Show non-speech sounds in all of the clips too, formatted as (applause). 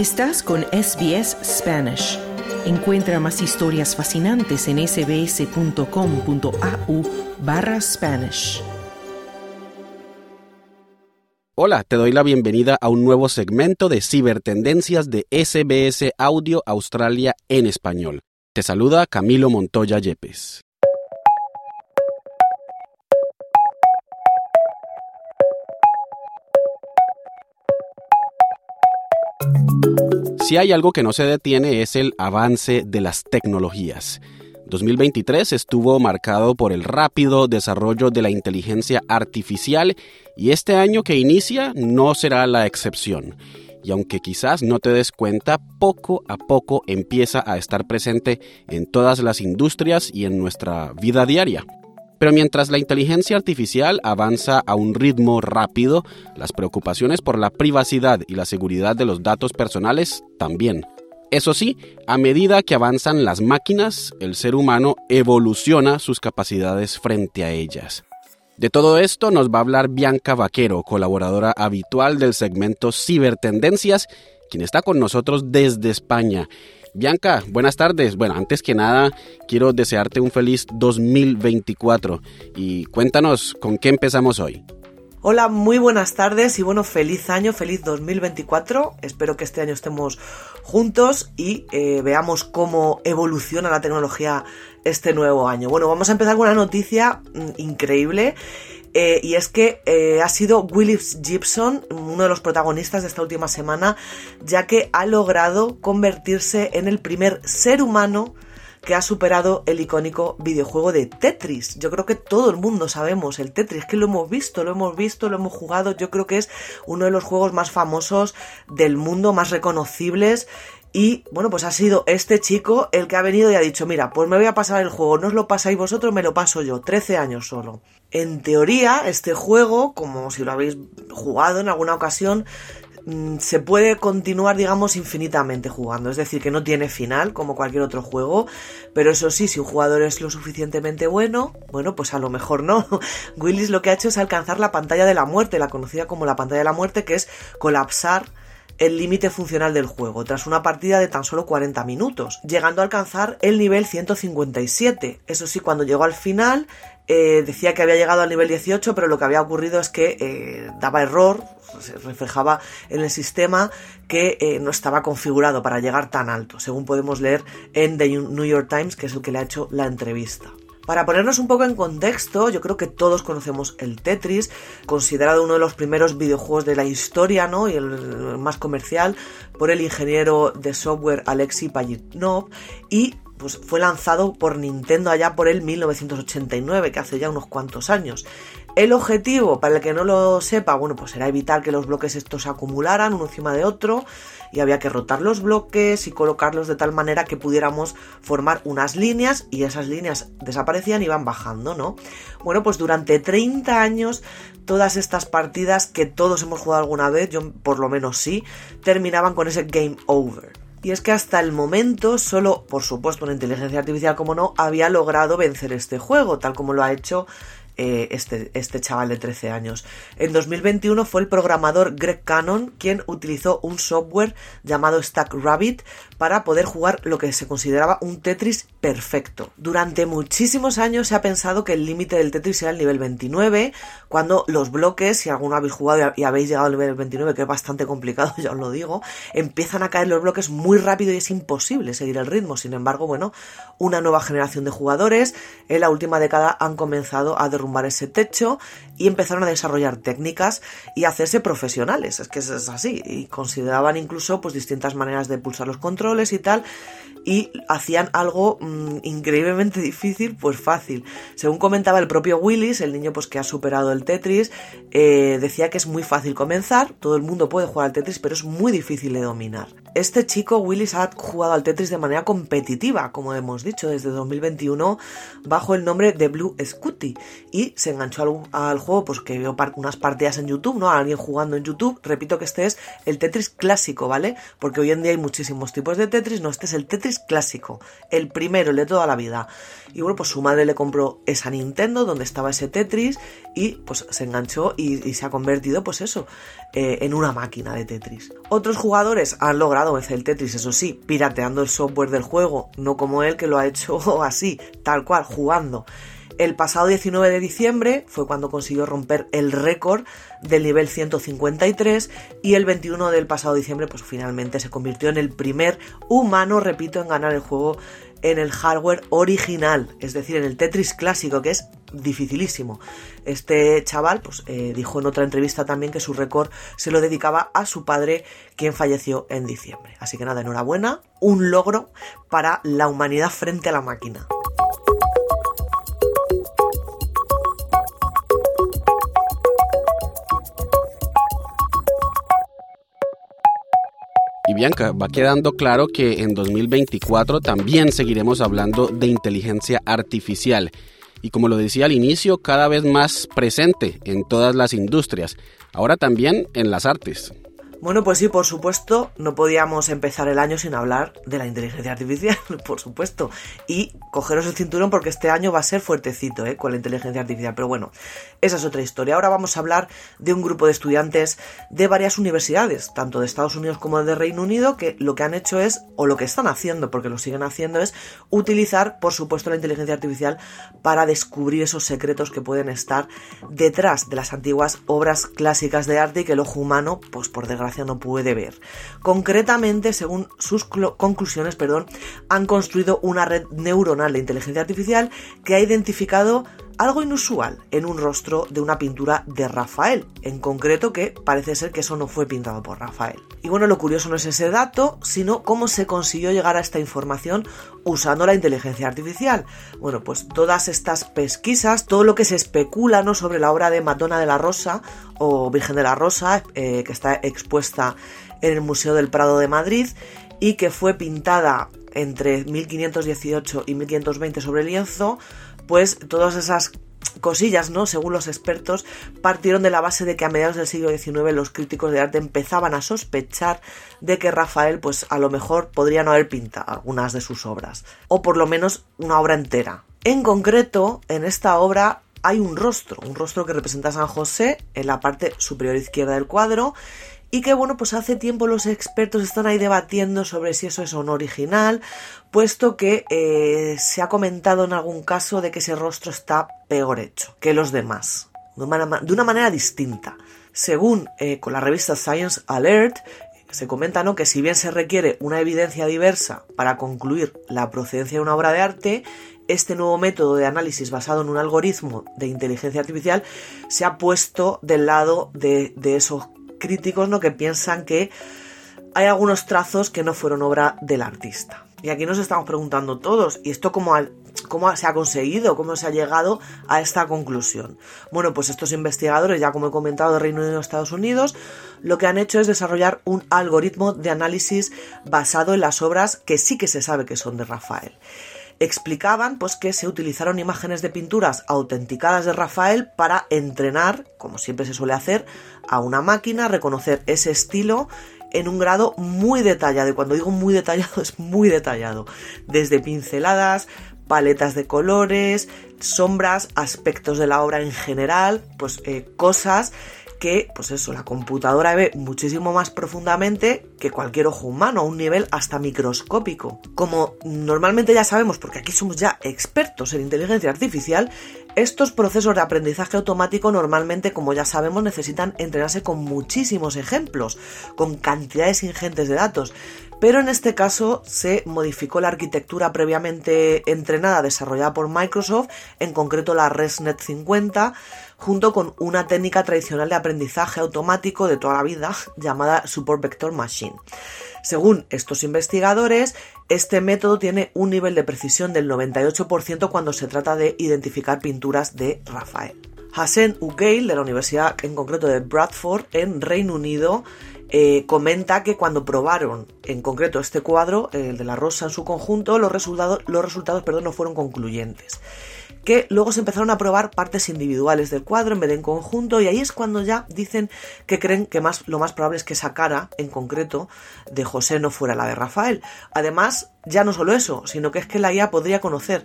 Estás con SBS Spanish. Encuentra más historias fascinantes en sbs.com.au barra Spanish. Hola, te doy la bienvenida a un nuevo segmento de cibertendencias de SBS Audio Australia en español. Te saluda Camilo Montoya Yepes. Si hay algo que no se detiene es el avance de las tecnologías. 2023 estuvo marcado por el rápido desarrollo de la inteligencia artificial y este año que inicia no será la excepción. Y aunque quizás no te des cuenta, poco a poco empieza a estar presente en todas las industrias y en nuestra vida diaria. Pero mientras la inteligencia artificial avanza a un ritmo rápido, las preocupaciones por la privacidad y la seguridad de los datos personales también. Eso sí, a medida que avanzan las máquinas, el ser humano evoluciona sus capacidades frente a ellas. De todo esto nos va a hablar Bianca Vaquero, colaboradora habitual del segmento Cibertendencias, quien está con nosotros desde España. Bianca, buenas tardes. Bueno, antes que nada, quiero desearte un feliz 2024 y cuéntanos con qué empezamos hoy. Hola, muy buenas tardes y bueno, feliz año, feliz 2024. Espero que este año estemos juntos y eh, veamos cómo evoluciona la tecnología este nuevo año. Bueno, vamos a empezar con una noticia mm, increíble eh, y es que eh, ha sido Willis Gibson uno de los protagonistas de esta última semana, ya que ha logrado convertirse en el primer ser humano que ha superado el icónico videojuego de Tetris. Yo creo que todo el mundo sabemos el Tetris, que lo hemos visto, lo hemos visto, lo hemos jugado. Yo creo que es uno de los juegos más famosos del mundo, más reconocibles. Y bueno, pues ha sido este chico el que ha venido y ha dicho, mira, pues me voy a pasar el juego, no os lo pasáis vosotros, me lo paso yo, 13 años solo. En teoría, este juego, como si lo habéis jugado en alguna ocasión, mm, se puede continuar, digamos, infinitamente jugando. Es decir, que no tiene final, como cualquier otro juego. Pero eso sí, si un jugador es lo suficientemente bueno, bueno, pues a lo mejor no. (laughs) Willis lo que ha hecho es alcanzar la pantalla de la muerte, la conocida como la pantalla de la muerte, que es colapsar el límite funcional del juego, tras una partida de tan solo 40 minutos, llegando a alcanzar el nivel 157. Eso sí, cuando llegó al final, eh, decía que había llegado al nivel 18, pero lo que había ocurrido es que eh, daba error, se reflejaba en el sistema que eh, no estaba configurado para llegar tan alto, según podemos leer en The New York Times, que es el que le ha hecho la entrevista. Para ponernos un poco en contexto, yo creo que todos conocemos el Tetris, considerado uno de los primeros videojuegos de la historia, ¿no? Y el más comercial por el ingeniero de software Alexei Pajitnov y pues fue lanzado por Nintendo allá por el 1989, que hace ya unos cuantos años. El objetivo, para el que no lo sepa, bueno, pues era evitar que los bloques estos se acumularan uno encima de otro y había que rotar los bloques y colocarlos de tal manera que pudiéramos formar unas líneas y esas líneas desaparecían y iban bajando, ¿no? Bueno, pues durante 30 años todas estas partidas que todos hemos jugado alguna vez, yo por lo menos sí, terminaban con ese game over. Y es que hasta el momento solo, por supuesto, una inteligencia artificial como no, había logrado vencer este juego, tal como lo ha hecho eh, este, este chaval de 13 años. En 2021 fue el programador Greg Cannon quien utilizó un software llamado Stack Rabbit para poder jugar lo que se consideraba un Tetris perfecto. Durante muchísimos años se ha pensado que el límite del Tetris era el nivel 29, cuando los bloques, si alguno habéis jugado y habéis llegado al nivel 29, que es bastante complicado, (laughs) ya os lo digo, empiezan a caer los bloques muy rápido y es imposible seguir el ritmo. Sin embargo, bueno, una nueva generación de jugadores en la última década han comenzado a derrumbar ese techo y empezaron a desarrollar técnicas y hacerse profesionales. Es que es así. Y consideraban incluso pues distintas maneras de pulsar los controles y tal. Y hacían algo mm, increíblemente (laughs) difícil, pues fácil. Según comentaba el propio Willis, el niño pues que ha superado el Tetris, eh, decía que es muy fácil comenzar, todo el mundo puede jugar al Tetris, pero es muy difícil de dominar. Este chico, Willis, ha jugado al Tetris de manera competitiva, como hemos dicho, desde 2021, bajo el nombre de Blue Scooty. Y y se enganchó al, juego, pues que vio unas partidas en YouTube, ¿no? alguien jugando en YouTube. Repito que este es el Tetris clásico, ¿vale? Porque hoy en día hay muchísimos tipos de Tetris, no, este es el Tetris clásico, el primero, el de toda la vida. Y bueno, pues su madre le compró esa Nintendo donde estaba ese Tetris y pues se enganchó y, se ha convertido, pues eso, eh, en una máquina de Tetris. Otros jugadores han logrado vencer el Tetris, eso sí, pirateando el software del juego, no como él que lo ha hecho (laughs) así, tal cual, jugando. El pasado 19 de diciembre fue cuando consiguió romper el récord del nivel 153 y el 21 del pasado diciembre pues finalmente se convirtió en el primer humano, repito, en ganar el juego en el hardware original, es decir, en el Tetris clásico, que es dificilísimo. Este chaval pues, eh, dijo en otra entrevista también que su récord se lo dedicaba a su padre, quien falleció en diciembre. Así que nada, enhorabuena, un logro para la humanidad frente a la máquina. Y Bianca, va quedando claro que en 2024 también seguiremos hablando de inteligencia artificial. Y como lo decía al inicio, cada vez más presente en todas las industrias, ahora también en las artes. Bueno, pues sí, por supuesto, no podíamos empezar el año sin hablar de la inteligencia artificial, (laughs) por supuesto. Y cogeros el cinturón porque este año va a ser fuertecito, ¿eh? Con la inteligencia artificial. Pero bueno, esa es otra historia. Ahora vamos a hablar de un grupo de estudiantes de varias universidades, tanto de Estados Unidos como de Reino Unido, que lo que han hecho es, o lo que están haciendo, porque lo siguen haciendo, es utilizar, por supuesto, la inteligencia artificial para descubrir esos secretos que pueden estar detrás de las antiguas obras clásicas de arte y que el ojo humano, pues por desgracia, no puede ver. Concretamente, según sus conclusiones, perdón, han construido una red neuronal de inteligencia artificial que ha identificado algo inusual en un rostro de una pintura de Rafael, en concreto que parece ser que eso no fue pintado por Rafael. Y bueno, lo curioso no es ese dato, sino cómo se consiguió llegar a esta información usando la inteligencia artificial. Bueno, pues todas estas pesquisas, todo lo que se especula ¿no? sobre la obra de Madonna de la Rosa o Virgen de la Rosa, eh, que está expuesta en el Museo del Prado de Madrid y que fue pintada entre 1518 y 1520 sobre lienzo, pues todas esas cosillas, ¿no? Según los expertos, partieron de la base de que a mediados del siglo XIX los críticos de arte empezaban a sospechar de que Rafael, pues a lo mejor podría no haber pintado algunas de sus obras, o por lo menos una obra entera. En concreto, en esta obra hay un rostro, un rostro que representa a San José en la parte superior izquierda del cuadro y que bueno, pues hace tiempo los expertos están ahí debatiendo sobre si eso es o no original, puesto que eh, se ha comentado en algún caso de que ese rostro está peor hecho que los demás, de una, manera distinta. Según eh, con la revista Science Alert, se comenta ¿no? que si bien se requiere una evidencia diversa para concluir la procedencia de una obra de arte, este nuevo método de análisis basado en un algoritmo de inteligencia artificial se ha puesto del lado de, de esos críticos ¿no? que piensan que hay algunos trazos que no fueron obra del artista. Y aquí nos estamos preguntando todos, ¿y esto cómo, cómo se ha conseguido? ¿Cómo se ha llegado a esta conclusión? Bueno, pues estos investigadores, ya como he comentado, de Reino Unido y Estados Unidos, lo que han hecho es desarrollar un algoritmo de análisis basado en las obras que sí que se sabe que son de Rafael explicaban pues que se utilizaron imágenes de pinturas autenticadas de Rafael para entrenar, como siempre se suele hacer, a una máquina reconocer ese estilo en un grado muy detallado. Y cuando digo muy detallado (laughs) es muy detallado. Desde pinceladas, paletas de colores, sombras, aspectos de la obra en general, pues eh, cosas que, pues eso, la computadora ve muchísimo más profundamente que cualquier ojo humano, a un nivel hasta microscópico. Como normalmente ya sabemos, porque aquí somos ya expertos en inteligencia artificial, estos procesos de aprendizaje automático normalmente, como ya sabemos, necesitan entrenarse con muchísimos ejemplos, con cantidades ingentes de datos. Pero en este caso se modificó la arquitectura previamente entrenada desarrollada por Microsoft, en concreto la ResNet 50, junto con una técnica tradicional de aprendizaje automático de toda la vida llamada Support Vector Machine. Según estos investigadores, este método tiene un nivel de precisión del 98% cuando se trata de identificar pinturas de Rafael. Hassan Ugeil, de la Universidad en concreto de Bradford, en Reino Unido, eh, comenta que cuando probaron en concreto este cuadro, el de la rosa en su conjunto, los resultados, los resultados perdón, no fueron concluyentes. Que luego se empezaron a probar partes individuales del cuadro en vez de en conjunto, y ahí es cuando ya dicen que creen que más, lo más probable es que esa cara, en concreto, de José no fuera la de Rafael. Además, ya no solo eso, sino que es que la IA podría conocer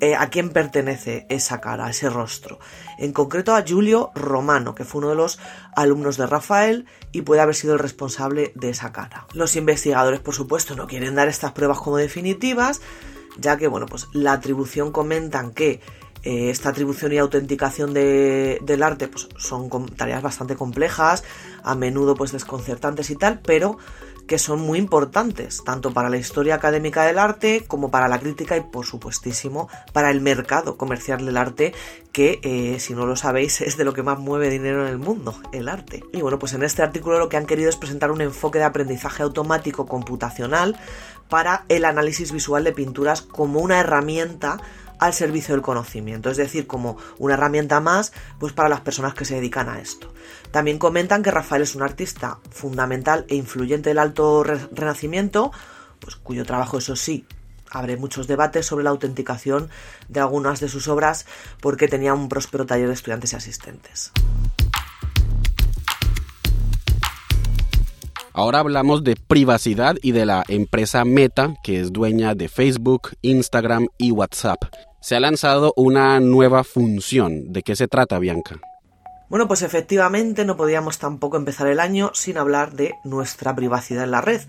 eh, a quién pertenece esa cara, ese rostro. En concreto a Giulio Romano, que fue uno de los alumnos de Rafael y puede haber sido el responsable de esa cara. Los investigadores, por supuesto, no quieren dar estas pruebas como definitivas, ya que, bueno, pues la atribución comentan que eh, esta atribución y autenticación del arte pues, son tareas bastante complejas, a menudo pues desconcertantes y tal, pero que son muy importantes, tanto para la historia académica del arte como para la crítica y por supuestísimo para el mercado comercial del arte, que eh, si no lo sabéis (laughs) es de lo que más mueve dinero en el mundo, el arte. Y bueno, pues en este artículo lo que han querido es presentar un enfoque de aprendizaje automático computacional para el análisis visual de pinturas como una herramienta al servicio del conocimiento, es decir, como una herramienta más pues para las personas que se dedican a esto. También comentan que Rafael es un artista fundamental e influyente del alto renacimiento, pues cuyo trabajo eso sí abre muchos debates sobre la autenticación de algunas de sus obras porque tenía un próspero taller de estudiantes y asistentes. Ahora hablamos de privacidad y de la empresa Meta, que es dueña de Facebook, Instagram y WhatsApp. Se ha lanzado una nueva función. ¿De qué se trata, Bianca? Bueno, pues efectivamente no podíamos tampoco empezar el año sin hablar de nuestra privacidad en la red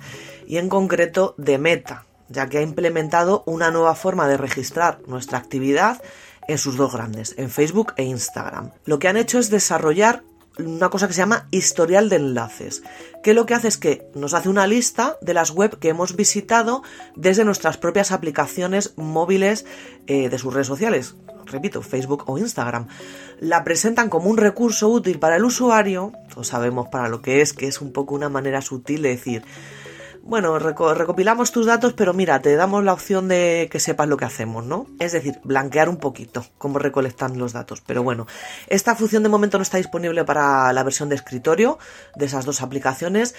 y en concreto de Meta, ya que ha implementado una nueva forma de registrar nuestra actividad en sus dos grandes, en Facebook e Instagram. Lo que han hecho es desarrollar una cosa que se llama historial de enlaces, que lo que hace es que nos hace una lista de las web que hemos visitado desde nuestras propias aplicaciones móviles eh, de sus redes sociales, repito, Facebook o Instagram. La presentan como un recurso útil para el usuario, todos sabemos para lo que es, que es un poco una manera sutil de decir, bueno, recopilamos tus datos, pero mira, te damos la opción de que sepas lo que hacemos, ¿no? Es decir, blanquear un poquito cómo recolectan los datos. Pero bueno, esta función de momento no está disponible para la versión de escritorio de esas dos aplicaciones.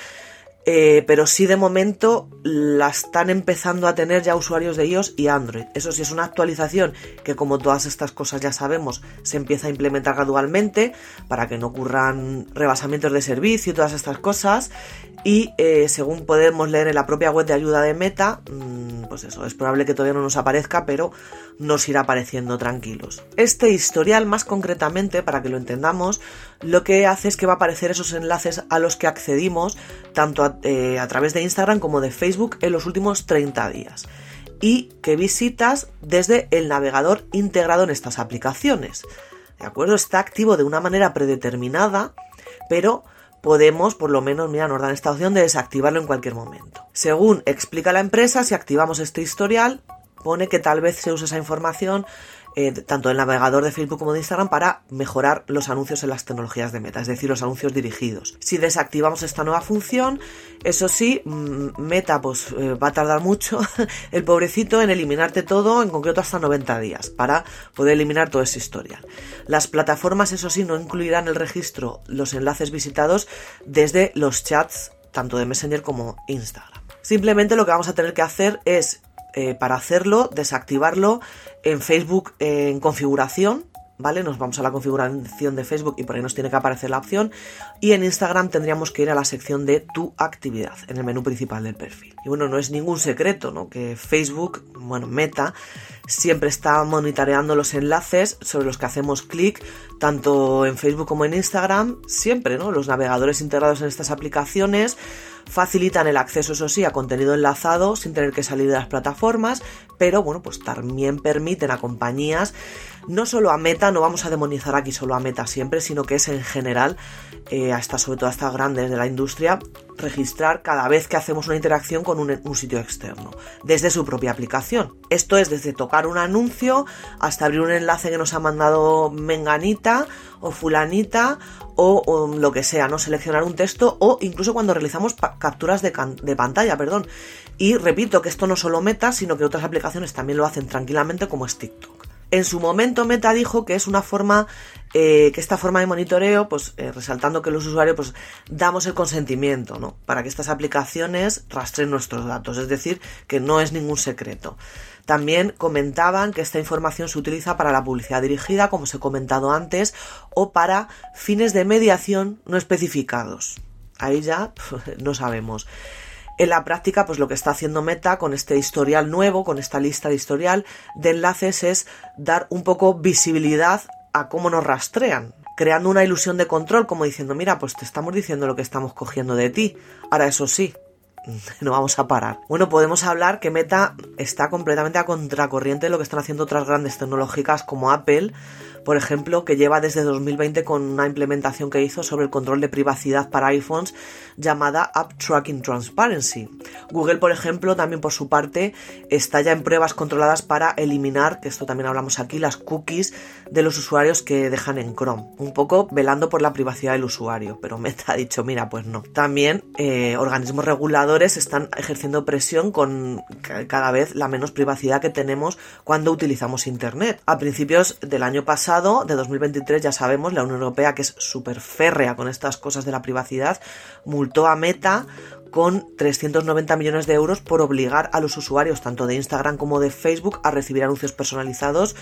Eh, pero sí de momento la están empezando a tener ya usuarios de iOS y Android. Eso sí es una actualización que como todas estas cosas ya sabemos se empieza a implementar gradualmente para que no ocurran rebasamientos de servicio y todas estas cosas. Y eh, según podemos leer en la propia web de ayuda de Meta, mm, pues eso, es probable que todavía no nos aparezca, pero nos irá apareciendo tranquilos. Este historial, más concretamente, para que lo entendamos, lo que hace es que va a aparecer esos enlaces a los que accedimos tanto a, eh, a través de Instagram como de Facebook en los últimos 30 días y que visitas desde el navegador integrado en estas aplicaciones. ¿De acuerdo? Está activo de una manera predeterminada, pero podemos, por lo menos, mira, nos dan esta opción de desactivarlo en cualquier momento. Según explica la empresa, si activamos este historial, pone que tal vez se use esa información eh, tanto el navegador de Facebook como de Instagram para mejorar los anuncios en las tecnologías de Meta, es decir, los anuncios dirigidos. Si desactivamos esta nueva función, eso sí, mm, Meta pues eh, va a tardar mucho, (laughs) el pobrecito, en eliminarte todo, en concreto hasta 90 días, para poder eliminar toda esa historia. Las plataformas, eso sí, no incluirán el registro, los enlaces visitados desde los chats, tanto de Messenger como Instagram. Simplemente lo que vamos a tener que hacer es eh, para hacerlo, desactivarlo en Facebook en configuración, ¿vale? Nos vamos a la configuración de Facebook y por ahí nos tiene que aparecer la opción. Y en Instagram tendríamos que ir a la sección de tu actividad, en el menú principal del perfil. Y bueno, no es ningún secreto, ¿no? Que Facebook, bueno, Meta, siempre está monitoreando los enlaces sobre los que hacemos clic, tanto en Facebook como en Instagram, siempre, ¿no? Los navegadores integrados en estas aplicaciones facilitan el acceso, eso sí, a contenido enlazado sin tener que salir de las plataformas, pero bueno, pues también permiten a compañías, no solo a Meta, no vamos a demonizar aquí solo a Meta siempre, sino que es en general, eh, hasta sobre todo a estas grandes de la industria, registrar cada vez que hacemos una interacción con un, sitio externo, desde su propia aplicación. Esto es desde tocar un anuncio hasta abrir un enlace que nos ha mandado Menganita o Fulanita o, lo que sea, ¿no? Seleccionar un texto o incluso cuando realizamos capturas de, pantalla, perdón. Y repito que esto no solo Meta, sino que otras aplicaciones también lo hacen tranquilamente como es. En su momento Meta dijo que es una forma eh, que esta forma de monitoreo, pues eh, resaltando que los usuarios pues damos el consentimiento, ¿no? Para que estas aplicaciones rastreen nuestros datos, es decir, que no es ningún secreto. También comentaban que esta información se utiliza para la publicidad dirigida, como os he comentado antes, o para fines de mediación no especificados. Ahí ya (laughs) no sabemos. En la práctica, pues lo que está haciendo Meta con este historial nuevo, con esta lista de historial de enlaces, es dar un poco visibilidad a cómo nos rastrean, creando una ilusión de control, como diciendo, mira, pues te estamos diciendo lo que estamos cogiendo de ti. Ahora, eso sí, (laughs) no vamos a parar. Bueno, podemos hablar que Meta está completamente a contracorriente de lo que están haciendo otras grandes tecnológicas como Apple, por ejemplo, que lleva desde 2020 con una implementación que hizo sobre el control de privacidad para iPhones llamada App Tracking Transparency. Google, por ejemplo, también por su parte está ya en pruebas controladas para eliminar, que esto también hablamos aquí, las cookies de los usuarios que dejan en Chrome, un poco velando por la privacidad del usuario, pero Meta ha dicho, mira, pues no. También eh, organismos reguladores están ejerciendo presión con cada vez la menos privacidad que tenemos cuando utilizamos Internet. A principios del año pasado, de 2023, ya sabemos, la Unión Europea, que es súper férrea con estas cosas de la privacidad, multó a Meta con 390 millones de euros por obligar a los usuarios tanto de Instagram como de Facebook a recibir anuncios personalizados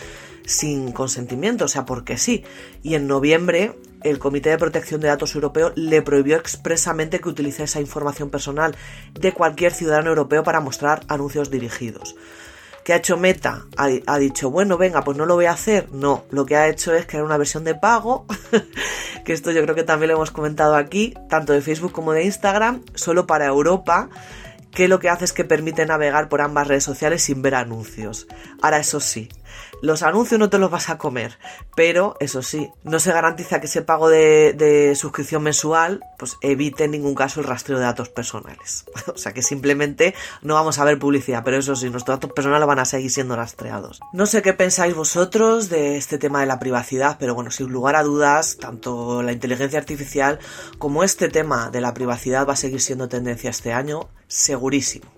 sin consentimiento, o sea, porque sí. Y en noviembre el Comité de Protección de Datos Europeo le prohibió expresamente que utilice esa información personal de cualquier ciudadano europeo para mostrar anuncios dirigidos. ¿Qué ha hecho Meta? Ha, dicho, bueno, venga, pues no lo voy a hacer. No, lo que ha hecho es crear una versión de pago, (laughs) que esto yo creo que también lo hemos comentado aquí, tanto de Facebook como de Instagram, solo para Europa que lo que hace es que permite navegar por ambas redes sociales sin ver anuncios. Ahora, eso sí, los anuncios no te los vas a comer, pero eso sí, no se garantiza que ese pago de, suscripción mensual pues evite en ningún caso el rastreo de datos personales. (laughs) o sea que simplemente no vamos a ver publicidad, pero eso sí, nuestros datos personales van a seguir siendo rastreados. No sé qué pensáis vosotros de este tema de la privacidad, pero bueno, sin lugar a dudas, tanto la inteligencia artificial como este tema de la privacidad va a seguir siendo tendencia este año, segurísimo.